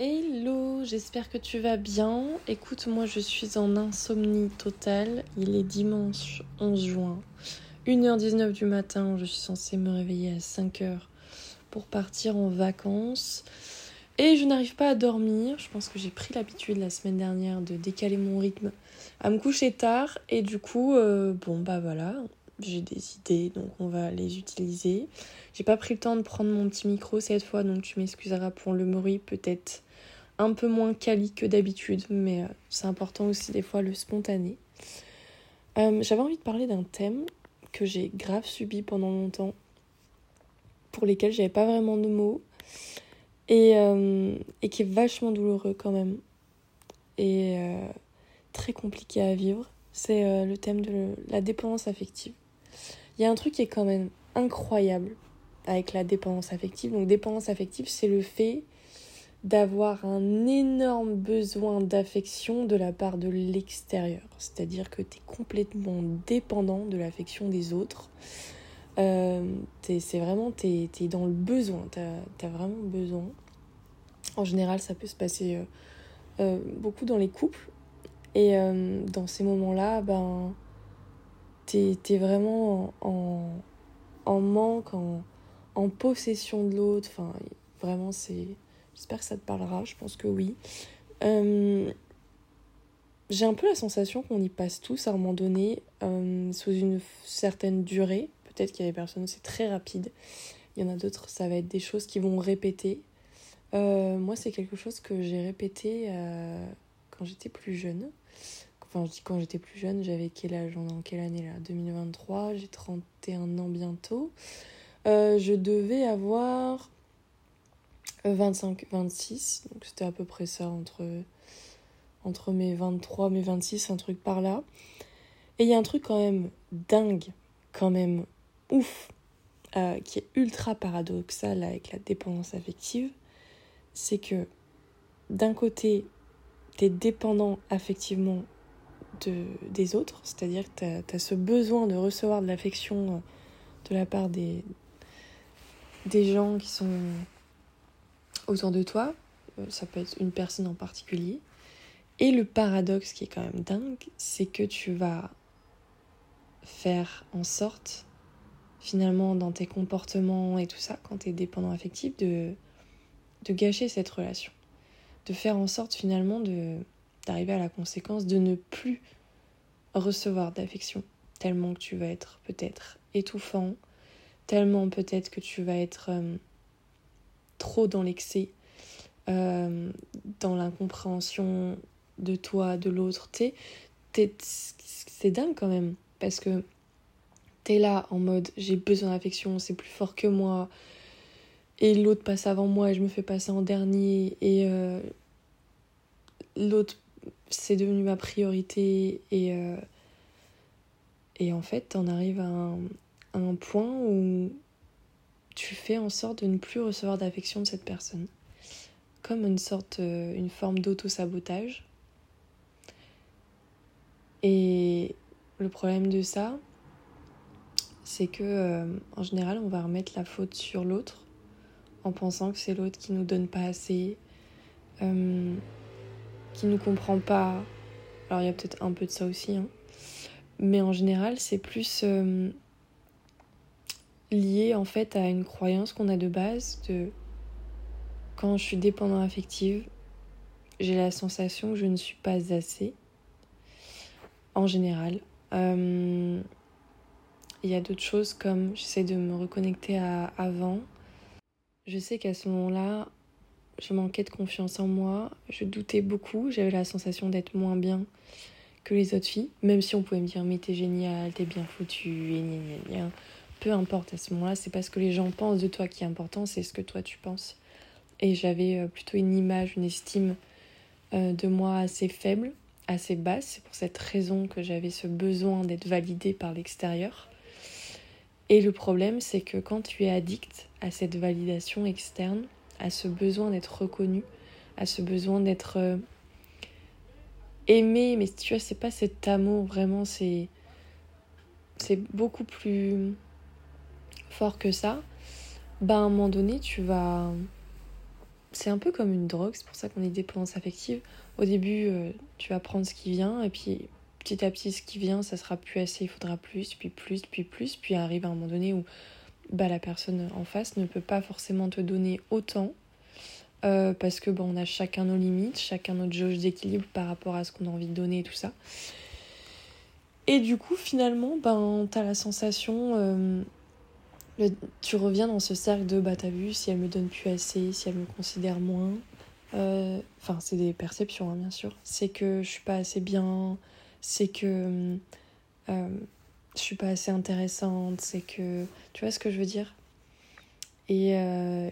Hello, j'espère que tu vas bien. Écoute, moi je suis en insomnie totale. Il est dimanche 11 juin, 1h19 du matin. Je suis censée me réveiller à 5h pour partir en vacances. Et je n'arrive pas à dormir. Je pense que j'ai pris l'habitude la semaine dernière de décaler mon rythme à me coucher tard. Et du coup, euh, bon bah voilà, j'ai des idées, donc on va les utiliser. J'ai pas pris le temps de prendre mon petit micro cette fois, donc tu m'excuseras pour le bruit peut-être un peu moins quali que d'habitude, mais euh, c'est important aussi des fois le spontané. Euh, j'avais envie de parler d'un thème que j'ai grave subi pendant longtemps, pour lesquels j'avais pas vraiment de mots, et, euh, et qui est vachement douloureux quand même, et très compliqué à vivre. C'est le thème de la dépendance affective. Il y a un truc qui est quand même incroyable avec la dépendance affective. Donc dépendance affective, c'est le fait d'avoir un énorme besoin d'affection de la part de l'extérieur. C'est-à-dire que tu es complètement dépendant de l'affection des autres. Euh, c'est vraiment, tu es, dans le besoin, tu as, vraiment besoin. En général, ça peut se passer euh, euh, beaucoup dans les couples. Et dans ces moments-là, ben, tu es, vraiment en, en manque, en, en possession de l'autre. Enfin, vraiment, c'est J'espère que ça te parlera, je pense que oui. Euh, j'ai un peu la sensation qu'on y passe tous à un moment donné, euh, sous une certaine durée. Peut-être qu'il y a des personnes où c'est très rapide. Il y en a d'autres, ça va être des choses qui vont répéter. Euh, moi, c'est quelque chose que j'ai répété quand j'étais plus jeune. Enfin, je dis quand j'étais plus jeune, j'avais quel âge? On est en quelle année là? 2023, j'ai 31 ans bientôt. je devais avoir 25, 26. Donc c'était à peu près ça entre, entre mes 23, mes 26, un truc par là. Et il y a un truc quand même dingue, quand même ouf, euh, qui est ultra paradoxal avec la dépendance affective. C'est que d'un côté, tu es dépendant affectivement de, des autres, c'est-à-dire que tu as, ce besoin de recevoir de l'affection euh, de la part des, des gens qui sont autour de toi, euh, ça peut être une personne en particulier. Et le paradoxe qui est quand même dingue, c'est que tu vas faire en sorte, finalement, dans tes comportements et tout ça, quand tu es dépendant affectif, de, de gâcher cette relation. De faire en sorte, finalement, de d'arriver à la conséquence de ne plus recevoir d'affection, tellement que tu vas être peut-être étouffant, tellement peut-être que tu vas être euh, trop dans l'excès, euh, dans l'incompréhension de toi, de l'autre. C'est dingue quand même, parce que t'es là en mode j'ai besoin d'affection, c'est plus fort que moi, et l'autre passe avant moi et je me fais passer en dernier, et euh, l'autre c'est devenu ma priorité, et, euh, et en fait t'en arrives à un point où tu fais en sorte de ne plus recevoir d'affection de cette personne. Comme une sorte, euh, une forme d'auto-sabotage. Et le problème de ça, c'est que euh, en général, on va remettre la faute sur l'autre en pensant que c'est l'autre qui nous donne pas assez, euh, qui nous comprend pas. Alors il y a peut-être un peu de ça aussi, hein. mais en général, c'est plus lié en fait à une croyance qu'on a de base de quand je suis dépendant affective, j'ai la sensation que je ne suis pas assez en général. Euh, il y a d'autres choses comme j'essaie de me reconnecter à avant. Je sais qu'à ce moment-là, je manquais de confiance en moi, je doutais beaucoup, j'avais la sensation d'être moins bien que les autres filles, même si on pouvait me dire mais t'es génial, t'es bien foutu, et gna peu importe à ce moment-là, c'est pas ce que les gens pensent de toi qui est important, c'est ce que toi tu penses. Et j'avais euh, plutôt une image, une estime euh, de moi assez faible, assez basse. C'est pour cette raison que j'avais ce besoin d'être validée par l'extérieur. Et le problème, c'est que quand tu es addict à cette validation externe, à ce besoin d'être reconnu, à ce besoin d'être euh, aimé, mais tu vois, c'est pas cet amour vraiment, c'est c'est beaucoup plus fort que ça, bah à un moment donné, tu vas. c'est un peu comme une drogue, c'est pour ça qu'on est dépendance affective. Au début, euh, tu vas prendre ce qui vient, et puis petit à petit, ce qui vient, ça sera plus assez, il faudra plus, puis plus, puis plus, puis arrive à un moment donné où bah, la personne en face ne peut pas forcément te donner autant. Euh, parce que bon, on a chacun nos limites, chacun notre jauge d'équilibre par rapport à ce qu'on a envie de donner et tout ça. Et du coup, finalement, ben, tu as la sensation euh, tu reviens dans ce cercle de bah t'as vu si elle me donne plus assez, si elle me considère moins. Euh, enfin, c'est des perceptions, hein, bien sûr. C'est que je suis pas assez bien, c'est que euh, je suis pas assez intéressante, c'est que. Tu vois ce que je veux dire? Et, euh,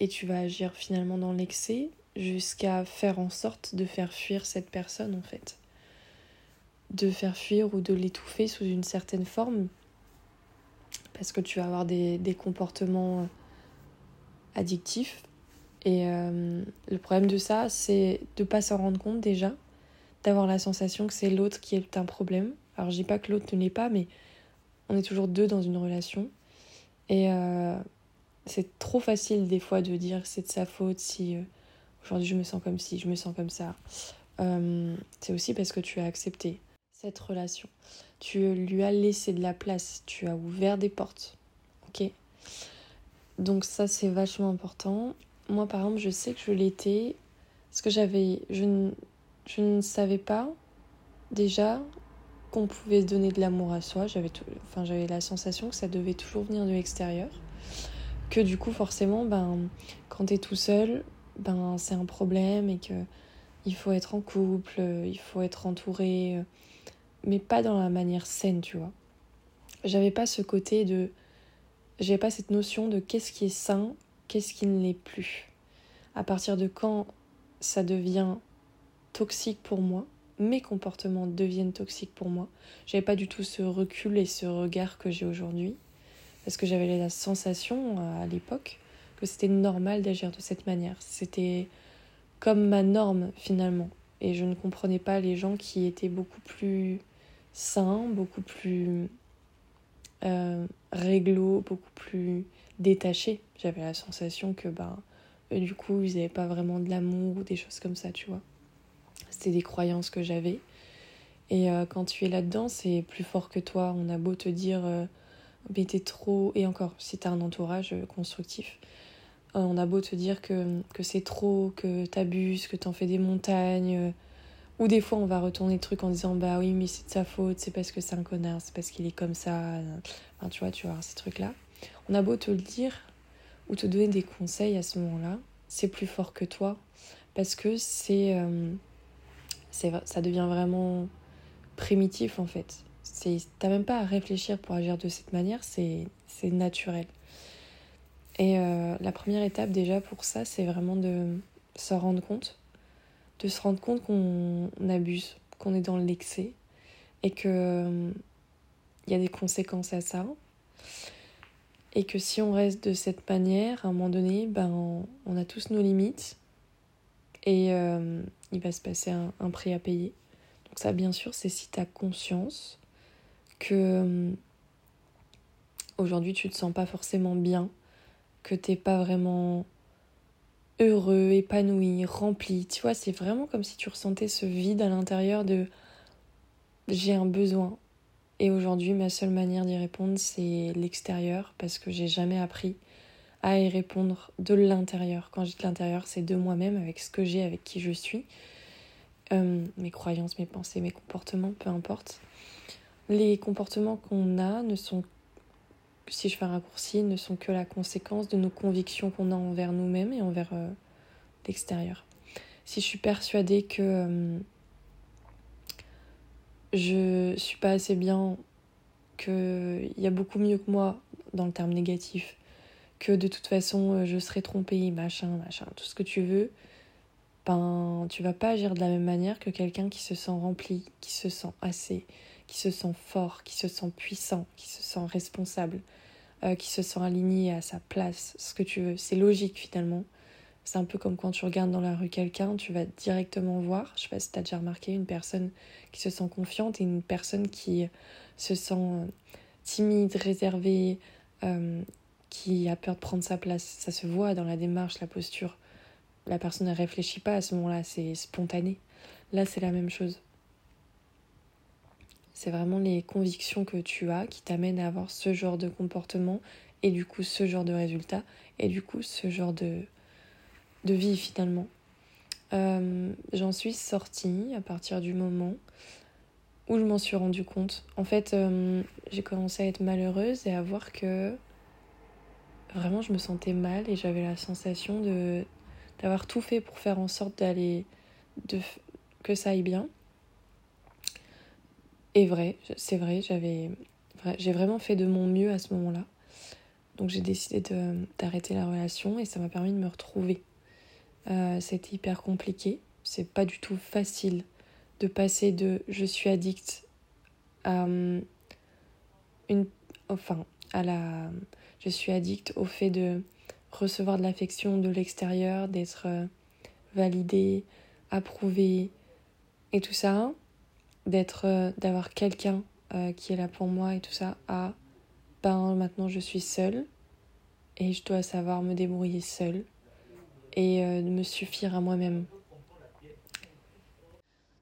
et tu vas agir finalement dans l'excès jusqu'à faire en sorte de faire fuir cette personne en fait. De faire fuir ou de l'étouffer sous une certaine forme parce que tu vas avoir des, comportements euh, addictifs. Et euh, le problème de ça, c'est de ne pas s'en rendre compte déjà, d'avoir la sensation que c'est l'autre qui est un problème. Alors je dis pas que l'autre ne l'est pas, mais on est toujours deux dans une relation. Et euh, c'est trop facile des fois de dire c'est de sa faute si aujourd'hui je me sens comme ci, je me sens comme ça. c'est aussi parce que tu as accepté cette relation. Tu lui as laissé de la place, tu as ouvert des portes. Ok Donc ça c'est vachement important. Moi par exemple, je sais que je l'étais parce que j'avais je ne, je ne savais pas déjà qu'on pouvait se donner de l'amour à soi, j'avais enfin j'avais la sensation que ça devait toujours venir de l'extérieur. Que du coup forcément ben quand tu es tout seul, ben c'est un problème et que il faut être en couple, il faut être entouré mais pas dans la manière saine, tu vois. J'avais pas ce côté de. J'avais pas cette notion de qu'est-ce qui est sain, qu'est-ce qui ne l'est plus. À partir de quand ça devient toxique pour moi, mes comportements deviennent toxiques pour moi. J'avais pas du tout ce recul et ce regard que j'ai aujourd'hui. Parce que j'avais la sensation à l'époque que c'était normal d'agir de cette manière. C'était comme ma norme finalement. Et je ne comprenais pas les gens qui étaient beaucoup plus sain, beaucoup plus euh, réglo, beaucoup plus détaché. J'avais la sensation que ben, du coup, ils n'avaient pas vraiment de l'amour ou des choses comme ça, tu vois. C'était des croyances que j'avais. Et euh, quand tu es là-dedans, c'est plus fort que toi. On a beau te dire, euh, mais t'es trop. Et encore, si t'as un entourage constructif, on a beau te dire que, que c'est trop, que t'abuses, que t'en fais des montagnes ou des fois, on va retourner le truc en disant Bah oui, mais c'est de sa faute, c'est parce que c'est un connard, c'est parce qu'il est comme ça. Enfin, tu vois, tu vois, ces trucs-là. On a beau te le dire ou te donner des conseils à ce moment-là, c'est plus fort que toi parce que c'est. Euh, ça devient vraiment primitif en fait. T'as même pas à réfléchir pour agir de cette manière, c'est naturel. Et euh, la première étape déjà pour ça, c'est vraiment de se rendre compte de se rendre compte qu'on abuse, qu'on est dans l'excès et que il euh, y a des conséquences à ça. Et que si on reste de cette manière, à un moment donné, ben, on a tous nos limites et euh, il va se passer un, prix à payer. Donc ça, bien sûr, c'est si tu as conscience que aujourd'hui tu te sens pas forcément bien, que t'es pas vraiment heureux, épanoui, rempli. Tu vois, c'est vraiment comme si tu ressentais ce vide à l'intérieur de j'ai un besoin. Et aujourd'hui, ma seule manière d'y répondre, c'est l'extérieur, parce que j'ai jamais appris à y répondre de l'intérieur. Quand je dis de l'intérieur, c'est de moi-même, avec ce que j'ai, avec qui je suis. Euh, mes croyances, mes pensées, mes comportements, peu importe. Les comportements qu'on a ne sont si je fais un raccourci, ne sont que la conséquence de nos convictions qu'on a envers nous-mêmes et envers euh, l'extérieur. Si je suis persuadée que euh, je suis pas assez bien, qu'il y a beaucoup mieux que moi dans le terme négatif, que de toute façon euh, je serai trompée, machin, machin, tout ce que tu veux, ben tu vas pas agir de la même manière que quelqu'un qui se sent rempli, qui se sent assez, qui se sent fort, qui se sent puissant, qui se sent responsable, euh, qui se sent aligné à sa place, ce que tu veux. C'est logique finalement. C'est un peu comme quand tu regardes dans la rue quelqu'un, tu vas directement voir, je sais pas si tu as déjà remarqué, une personne qui se sent confiante et une personne qui se sent euh, timide, réservée, euh, qui a peur de prendre sa place. Ça se voit dans la démarche, la posture. La personne ne réfléchit pas à ce moment-là, c'est spontané. Là, c'est la même chose. C'est vraiment les convictions que tu as qui t'amènent à avoir ce genre de comportement et du coup ce genre de résultat et du coup ce genre de, de vie finalement. Euh, j'en suis sortie à partir du moment où je m'en suis rendu compte. En fait, euh, j'ai commencé à être malheureuse et à voir que vraiment je me sentais mal et j'avais la sensation d'avoir tout fait pour faire en sorte d'aller que ça aille bien. Et vrai, c'est vrai, j'avais j'ai vraiment fait de mon mieux à ce moment-là. Donc j'ai décidé d'arrêter la relation et ça m'a permis de me retrouver. Euh, c'était hyper compliqué. C'est pas du tout facile de passer de je suis addict à hum, une enfin à la je suis addict au fait de recevoir de l'affection de l'extérieur, d'être euh, validée, approuvée et tout ça, d'être euh, d'avoir quelqu'un qui est là pour moi et tout ça à ben maintenant je suis seule et je dois savoir me débrouiller seule et euh, me suffire à moi-même.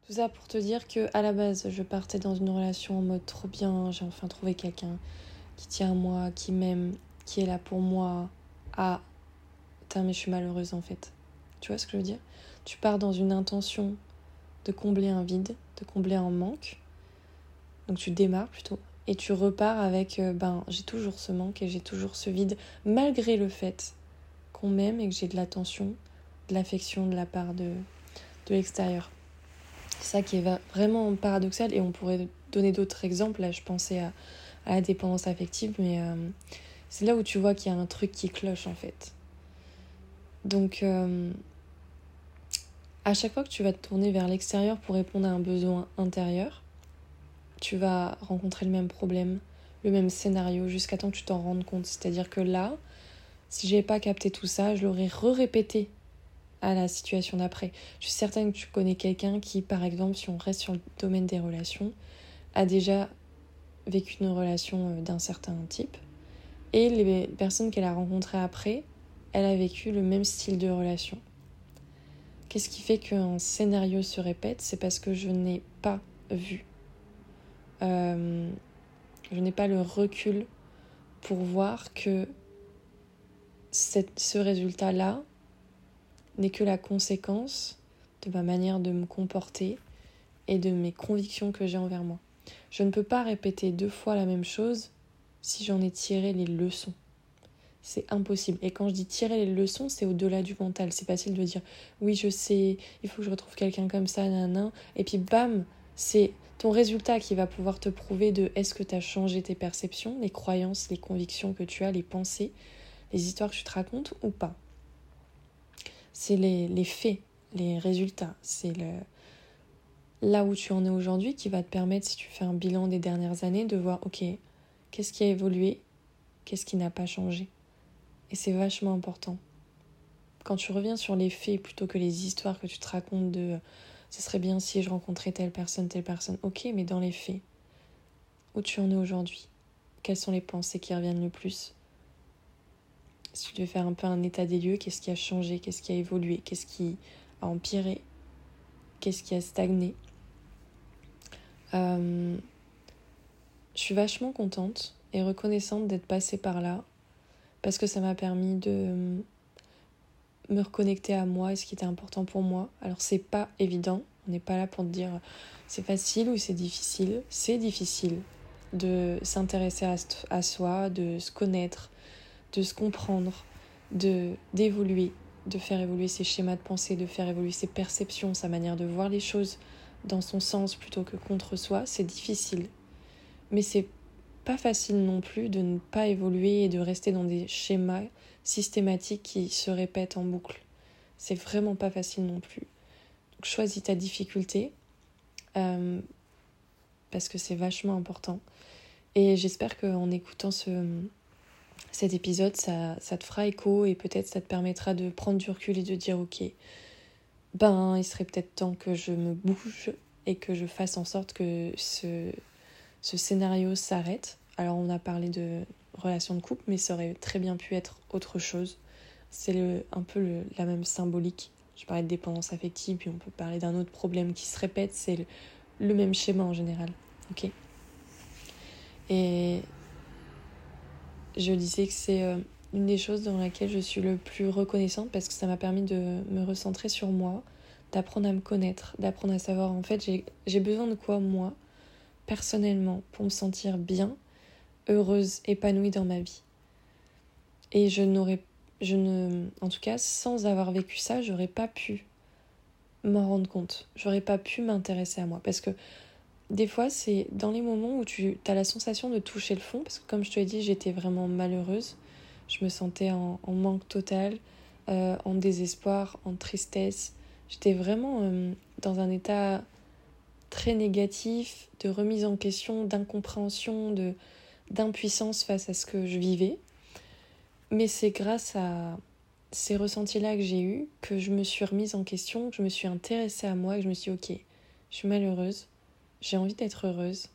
Tout ça pour te dire que à la base, je partais dans une relation en mode trop bien, j'ai enfin trouvé quelqu'un qui tient à moi, qui m'aime, qui est là pour moi. Ah, putain, mais je suis malheureuse en fait. Tu vois ce que je veux dire? Tu pars dans une intention de combler un vide, de combler un manque. Donc tu démarres plutôt et tu repars avec euh, ben j'ai toujours ce manque et j'ai toujours ce vide malgré le fait qu'on m'aime et que j'ai de l'attention, de l'affection de la part de, de l'extérieur. C'est ça qui est vraiment paradoxal et on pourrait donner d'autres exemples. Là, je pensais à, à la dépendance affective, mais euh, c'est là où tu vois qu'il y a un truc qui cloche en fait. Donc, euh, à chaque fois que tu vas te tourner vers l'extérieur pour répondre à un besoin intérieur, tu vas rencontrer le même problème, le même scénario, jusqu'à temps que tu t'en rendes compte. C'est-à-dire que là, si j'ai pas capté tout ça, je l'aurais re-répété à la situation d'après. Je suis certaine que tu connais quelqu'un qui, par exemple, si on reste sur le domaine des relations, a déjà vécu une relation euh, d'un certain type. Et les personnes qu'elle a rencontrées après, elle a vécu le même style de relation. Qu'est-ce qui fait qu'un scénario se répète? C'est parce que je n'ai pas vu euh, je n'ai pas le recul pour voir que cette, ce résultat-là n'est que la conséquence de ma manière de me comporter et de mes convictions que j'ai envers moi. Je ne peux pas répéter deux fois la même chose si j'en ai tiré les leçons. C'est impossible. Et quand je dis tirer les leçons, c'est au-delà du mental. C'est facile de dire oui, je sais, il faut que je retrouve quelqu'un comme ça, nan, Et puis bam, c'est ton résultat qui va pouvoir te prouver de est-ce que tu as changé tes perceptions, les croyances, les convictions que tu as, les pensées, les histoires que tu te racontes ou pas. C'est les, faits, les résultats, c'est là où tu en es aujourd'hui qui va te permettre, si tu fais un bilan des dernières années, de voir, ok, qu'est-ce qui a évolué, qu'est-ce qui n'a pas changé. Et c'est vachement important. Quand tu reviens sur les faits plutôt que les histoires que tu te racontes de ce serait bien si je rencontrais telle personne, telle personne. Ok, mais dans les faits, où tu en es aujourd'hui? Quelles sont les pensées qui reviennent le plus? Si tu devais faire un peu un état des lieux, qu'est-ce qui a changé? Qu'est-ce qui a évolué? Qu'est-ce qui a empiré? Qu'est-ce qui a stagné? Euh, Je suis vachement contente et reconnaissante d'être passée par là parce que ça m'a permis de me reconnecter à moi et ce qui était important pour moi. Alors c'est pas évident, on n'est pas là pour te dire c'est facile ou c'est difficile. C'est difficile de s'intéresser à, à, soi, de se connaître, de se comprendre, de d'évoluer, de faire évoluer ses schémas de pensée, de faire évoluer ses perceptions, sa manière de voir les choses dans son sens plutôt que contre soi. C'est difficile. Mais c'est pas facile non plus de ne pas évoluer et de rester dans des schémas systématiques qui se répètent en boucle. C'est vraiment pas facile non plus. Donc choisis ta difficulté euh, parce que c'est vachement important. Et j'espère qu'en écoutant ce, cet épisode, ça, ça te fera écho et peut-être ça te permettra de prendre du recul et de dire ok, ben il serait peut-être temps que je me bouge et que je fasse en sorte que ce, ce scénario s'arrête. Alors on a parlé de relation de couple, mais ça aurait très bien pu être autre chose. C'est un peu la même symbolique. Je parlais de dépendance affective, puis on peut parler d'un autre problème qui se répète, c'est le, même schéma en général. Ok Et je disais que c'est euh, une des choses dans laquelle je suis le plus reconnaissante parce que ça m'a permis de me recentrer sur moi, d'apprendre à me connaître, d'apprendre à savoir en fait j'ai besoin de quoi moi, personnellement, pour me sentir bien, heureuse, épanouie dans ma vie. Et je n'aurais, je ne, en tout cas, sans avoir vécu ça, j'aurais pas pu m'en rendre compte. J'aurais pas pu m'intéresser à moi parce que des fois, c'est dans les moments où tu as la sensation de toucher le fond, parce que comme je te l'ai dit, j'étais vraiment malheureuse. Je me sentais en, manque total, euh, en désespoir, en tristesse. J'étais vraiment euh, dans un état très négatif, de remise en question, d'incompréhension, de d'impuissance face à ce que je vivais. Mais c'est grâce à ces ressentis-là que j'ai eus que je me suis remise en question, que je me suis intéressée à moi et que je me suis dit, ok, je suis malheureuse, j'ai envie d'être heureuse,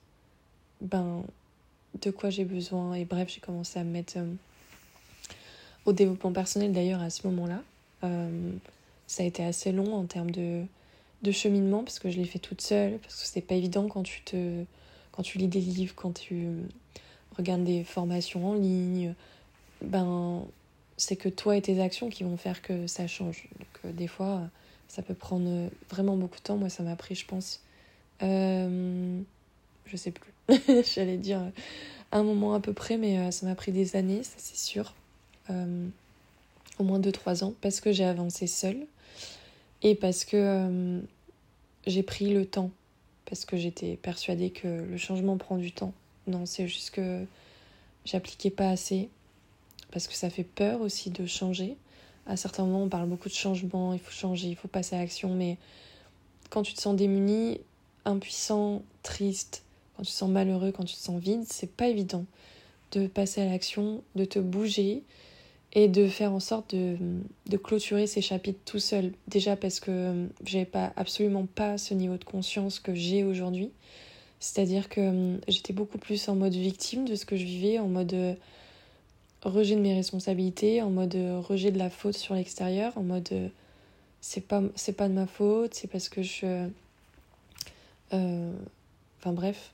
ben, de quoi j'ai besoin Et bref, j'ai commencé à me mettre euh, au développement personnel d'ailleurs à ce moment-là. Euh, ça a été assez long en termes de, de cheminement parce que je l'ai fait toute seule, parce que c'est pas évident quand tu te quand tu lis des livres, quand tu regardes des formations en ligne, ben c'est que toi et tes actions qui vont faire que ça change. Donc euh, des fois, ça peut prendre vraiment beaucoup de temps. Moi, ça m'a pris, je pense, euh, je sais plus. J'allais dire un moment à peu près, mais euh, ça m'a pris des années, ça c'est sûr. Euh, au moins 2-3 ans, parce que j'ai avancé seule et parce que j'ai pris le temps, parce que j'étais persuadée que le changement prend du temps. Non, c'est juste que j'appliquais pas assez, parce que ça fait peur aussi de changer. À certains moments, on parle beaucoup de changement, il faut changer, il faut passer à l'action, mais quand tu te sens démuni, impuissant, triste, quand tu te sens malheureux, quand tu te sens vide, c'est pas évident de passer à l'action, de te bouger et de faire en sorte de, de clôturer ces chapitres tout seul. Déjà parce que j'avais pas absolument pas ce niveau de conscience que j'ai aujourd'hui. C'est-à-dire que hum, j'étais beaucoup plus en mode victime de ce que je vivais, en mode euh, rejet de mes responsabilités, en mode euh, rejet de la faute sur l'extérieur, en mode euh, c'est pas c'est pas de ma faute, c'est parce que je euh, enfin bref,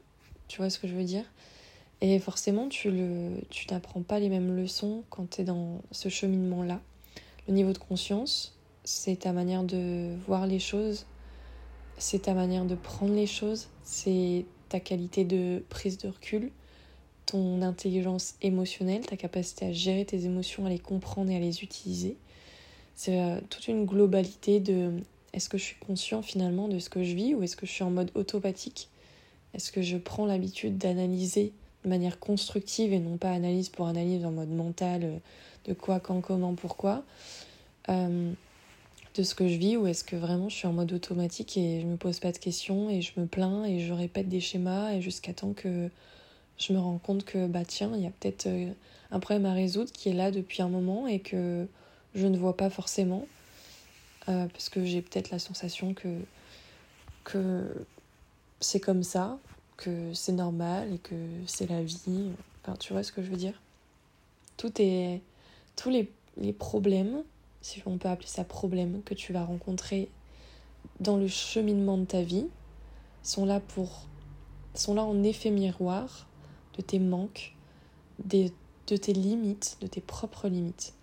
tu vois ce que je veux dire. Et forcément, tu tu n'apprends pas les mêmes leçons quand tu es dans ce cheminement-là. Le niveau de conscience, c'est ta manière de voir les choses, c'est ta manière de prendre les choses, c'est ta qualité de prise de recul, ton intelligence émotionnelle, ta capacité à gérer tes émotions, à les comprendre et à les utiliser. C'est euh, toute une globalité de est-ce que je suis conscient finalement de ce que je vis ou est-ce que je suis en mode autopathique Est-ce que je prends l'habitude d'analyser de manière constructive et non pas analyse pour analyse en mode mental euh, de quoi, quand, comment, pourquoi. Euh, de ce que je vis ou est-ce que vraiment je suis en mode automatique et je me pose pas de questions et je me plains et je répète des schémas et jusqu'à temps que je me rends compte que bah tiens il y a peut-être euh, un problème à résoudre qui est là depuis un moment et que je ne vois pas forcément parce que j'ai peut-être la sensation que, que c'est comme ça, que c'est normal et que c'est la vie. Enfin, tu vois ce que je veux dire? Tout est. Tous les, problèmes, si on peut appeler ça problème, que tu vas rencontrer dans le cheminement de ta vie sont là pour. sont là en effet miroir de tes manques, des, de tes limites, de tes propres limites.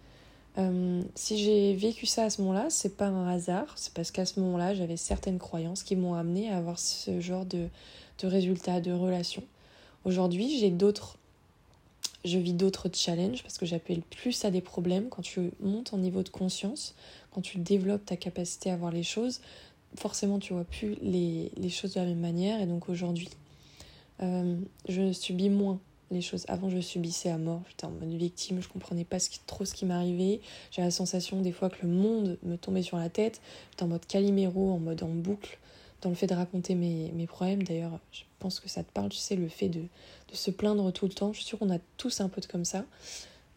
Euh, si j'ai vécu ça à ce moment-là, c'est pas un hasard, c'est parce qu'à ce moment-là, j'avais certaines croyances qui m'ont amené à avoir ce genre de, de résultats, de relations. Aujourd'hui, j'ai d'autres. Je vis d'autres challenges parce que j'appelle plus à des problèmes quand tu montes en niveau de conscience, quand tu développes ta capacité à voir les choses. Forcément, tu vois plus les, les choses de la même manière et donc aujourd'hui, euh, je subis moins les choses. Avant, je subissais à mort. J'étais en mode victime, je comprenais pas trop ce qui m'arrivait. J'avais la sensation des fois que le monde me tombait sur la tête. J'étais en mode caliméro, en mode en boucle, dans le fait de raconter mes, mes problèmes. D'ailleurs, je pense que ça te parle, tu sais, le fait de, de se plaindre tout le temps. Je suis sûre qu'on a tous un peu de comme ça.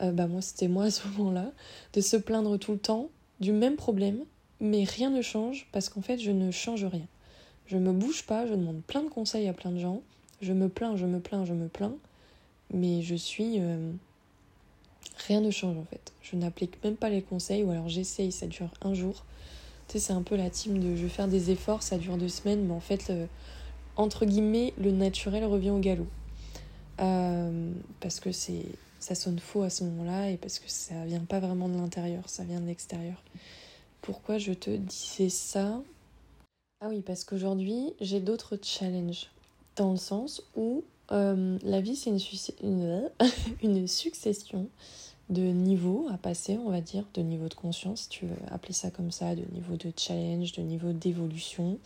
Euh, bah moi, c'était moi à ce moment-là. De se plaindre tout le temps du même problème, mais rien ne change parce qu'en fait, je ne change rien. Je me bouge pas, je demande plein de conseils à plein de gens. Je me plains, je me plains, je me plains mais je suis, euh, Rien ne change en fait. Je n'applique même pas les conseils ou alors j'essaye, ça dure un jour. C'est un peu la team de je vais faire des efforts, ça dure deux semaines, mais en fait, entre guillemets, le naturel revient au galop. Euh, parce que c'est ça sonne faux à ce moment-là et parce que ça vient pas vraiment de l'intérieur, ça vient de l'extérieur. Pourquoi je te disais ça? Ah oui, parce qu'aujourd'hui, j'ai d'autres challenges. Dans le sens où euh, la vie, c'est une, une, succession de niveaux à passer, on va dire, de niveaux de conscience, tu veux appeler ça comme ça, de niveaux de challenge, de niveaux d'évolution.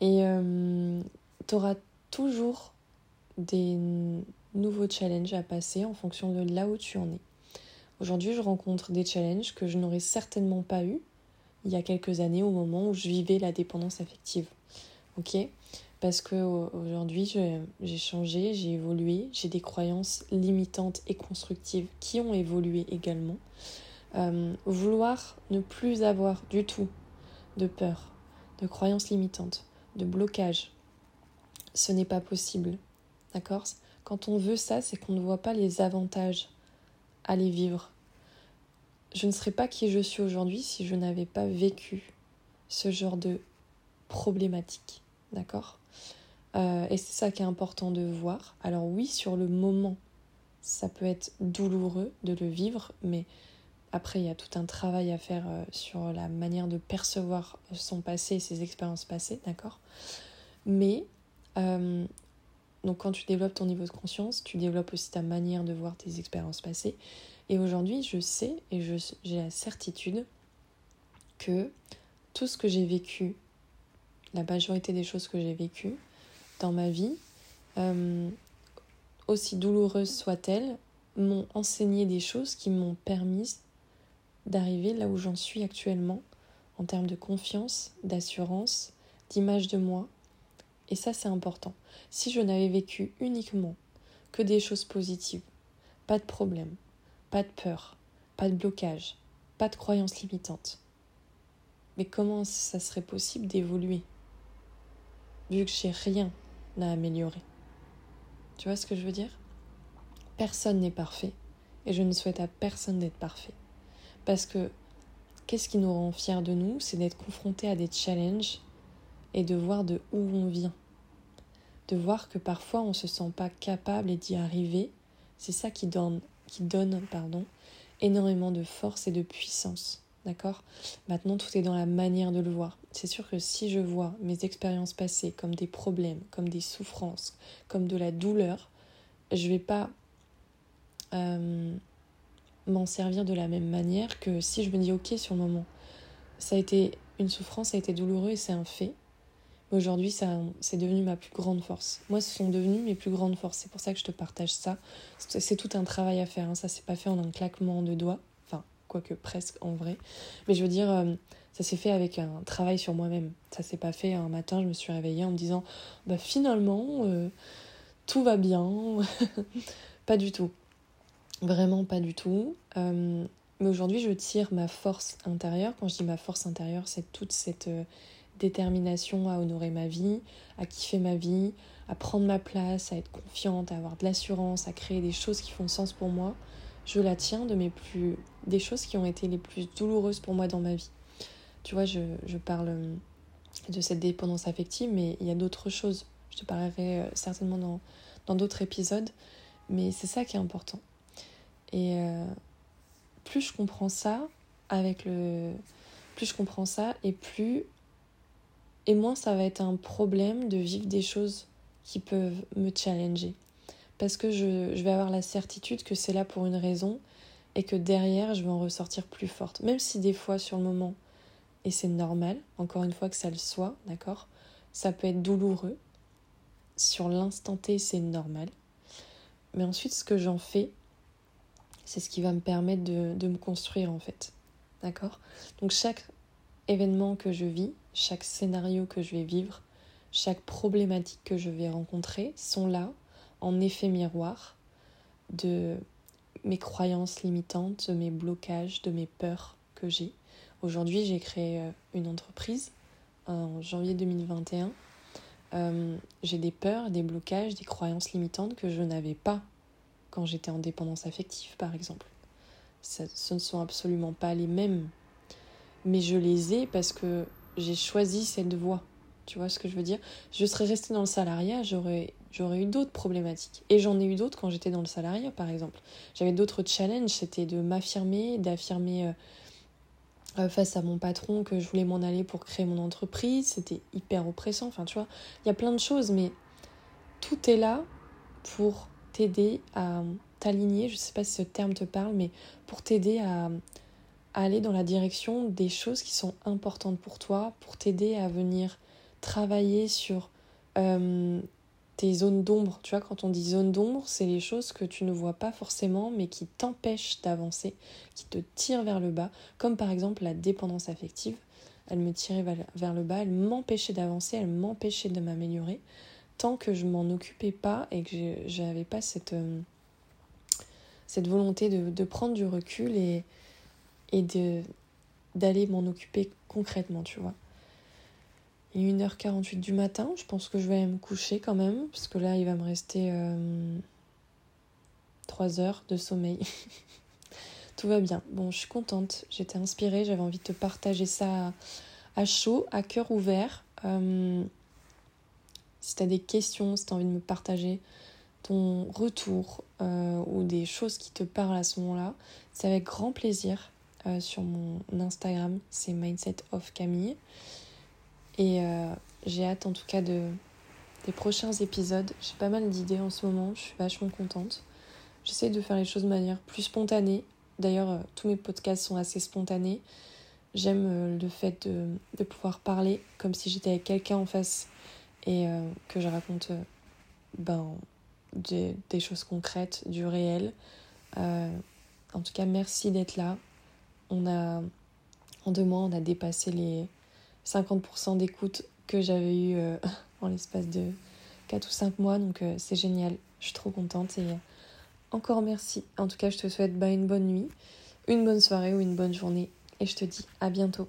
Et euh, tu auras toujours des nouveaux challenges à passer en fonction de là où tu en es. Aujourd'hui, je rencontre des challenges que je n'aurais certainement pas eu il y a quelques années au moment où je vivais la dépendance affective. Ok? Parce que aujourd'hui, j'ai changé, j'ai évolué, j'ai des croyances limitantes et constructives qui ont évolué également. Euh, vouloir ne plus avoir du tout de peur, de croyances limitantes, de blocage, ce n'est pas possible. D'accord? Quand on veut ça, c'est qu'on ne voit pas les avantages à les vivre. Je ne serais pas qui je suis aujourd'hui si je n'avais pas vécu ce genre de problématique. D'accord euh, Et c'est ça qui est important de voir. Alors oui, sur le moment, ça peut être douloureux de le vivre, mais après, il y a tout un travail à faire euh, sur la manière de percevoir son passé ses expériences passées, d'accord? Mais euh, donc quand tu développes ton niveau de conscience, tu développes aussi ta manière de voir tes expériences passées. Et aujourd'hui, je sais et j'ai la certitude que tout ce que j'ai vécu, la majorité des choses que j'ai vécues dans ma vie, euh, aussi douloureuses soient-elles, m'ont enseigné des choses qui m'ont permis d'arriver là où j'en suis actuellement en termes de confiance, d'assurance, d'image de moi. Et ça, c'est important. Si je n'avais vécu uniquement que des choses positives, pas de problème, pas de peur, pas de blocage, pas de croyances limitantes, mais comment ça serait possible d'évoluer? Vu que j'ai rien à améliorer Tu vois ce que je veux dire? Personne n'est parfait et je ne souhaite à personne d'être parfait. Parce que qu'est-ce qui nous rend fiers de nous? C'est d'être confrontés à des challenges et de voir de où on vient. De voir que parfois on ne se sent pas capable d'y arriver, c'est ça qui donne, qui donne pardon, énormément de force et de puissance. D'accord? Maintenant, tout est dans la manière de le voir. C'est sûr que si je vois mes expériences passées comme des problèmes, comme des souffrances, comme de la douleur, je vais pas euh, m'en servir de la même manière que si je me dis ok sur le moment. Ça a été une souffrance, ça a été douloureux et c'est un fait. Aujourd'hui, c'est devenu ma plus grande force. Moi, ce sont devenus mes plus grandes forces. C'est pour ça que je te partage ça. C'est tout un travail à faire. Hein. Ça s'est pas fait en un claquement de doigts. Enfin, quoique presque en vrai. Mais je veux dire, euh, ça s'est fait avec un travail sur moi-même. Ça s'est pas fait un matin, je me suis réveillée en me disant, bah finalement, euh, tout va bien. pas du tout. Vraiment pas du tout. Euh, mais aujourd'hui, je tire ma force intérieure. Quand je dis ma force intérieure, c'est toute cette détermination à honorer ma vie, à kiffer ma vie, à prendre ma place, à être confiante, à avoir de l'assurance, à créer des choses qui font sens pour moi, je la tiens de mes plus des choses qui ont été les plus douloureuses pour moi dans ma vie. Tu vois, je, je parle euh, de cette dépendance affective, mais il y a d'autres choses. Je te parlerai euh, certainement dans dans d'autres épisodes, mais c'est ça qui est important. Et euh, plus je comprends ça avec le plus je comprends ça et plus et moins ça va être un problème de vivre des choses qui peuvent me challenger. Parce que je, vais avoir la certitude que c'est là pour une raison et que derrière je vais en ressortir plus forte. Même si des fois sur le moment, et c'est normal, encore une fois que ça le soit, d'accord? Ça peut être douloureux. Sur l'instant T, c'est normal. Mais ensuite, ce que j'en fais, c'est ce qui va me permettre de, me construire en fait. D'accord? Donc chaque événement que je vis, chaque scénario que je vais vivre, chaque problématique que je vais rencontrer sont là en effet miroir de mes croyances limitantes, de mes blocages, de mes peurs que j'ai. Aujourd'hui, j'ai créé euh, une entreprise en janvier 2021. Euh, j'ai des peurs, des blocages, des croyances limitantes que je n'avais pas quand j'étais en dépendance affective, par exemple. ce ne sont absolument pas les mêmes. Mais je les ai parce que j'ai choisi cette voie. Tu vois ce que je veux dire? Je serais restée dans le salariat, j'aurais j'aurais eu d'autres problématiques. Et j'en ai eu d'autres quand j'étais dans le salariat, par exemple. J'avais d'autres challenges, c'était de m'affirmer, d'affirmer euh, euh, face à mon patron que je voulais m'en aller pour créer mon entreprise. C'était hyper oppressant. Enfin, tu vois, il y a plein de choses, mais tout est là pour t'aider à t'aligner. Je sais pas si ce terme te parle, mais pour t'aider à, aller dans la direction des choses qui sont importantes pour toi, pour t'aider à venir travailler sur euh, tes zones d'ombre. Tu vois, quand on dit zone d'ombre, c'est les choses que tu ne vois pas forcément, mais qui t'empêchent d'avancer, qui te tirent vers le bas, comme par exemple la dépendance affective. Elle me tirait vers le bas, elle m'empêchait d'avancer, elle m'empêchait de m'améliorer, tant que je m'en occupais pas et que je n'avais pas cette, euh, volonté de, prendre du recul et, et d'aller m'en occuper concrètement, tu vois. Il est 1h48 du matin, je pense que je vais me coucher quand même, parce que là, il va me rester 3 euh, heures de sommeil. Tout va bien. Bon, je suis contente, j'étais inspirée, j'avais envie de te partager ça à chaud, à cœur ouvert. Euh, si tu as des questions, si tu as envie de me partager ton retour euh, ou des choses qui te parlent à ce moment-là, c'est avec grand plaisir sur mon Instagram, c'est Mindset of Camille. Et euh, j'ai hâte en tout cas de, des prochains épisodes. J'ai pas mal d'idées en ce moment, je suis vachement contente. J'essaie de faire les choses de manière plus spontanée. D'ailleurs, euh, tous mes podcasts sont assez spontanés. J'aime euh, le fait de, de, pouvoir parler comme si j'étais avec quelqu'un en face et que je raconte ben, des, des, choses concrètes, du réel. en tout cas, merci d'être là. On a, en deux mois, on a dépassé les 50% d'écoute que j'avais eu euh, en l'espace de 4 ou 5 mois. Donc euh, c'est génial. Je suis trop contente et euh, encore merci. En tout cas, je te souhaite bah, une bonne nuit, une bonne soirée ou une bonne journée. Et je te dis à bientôt.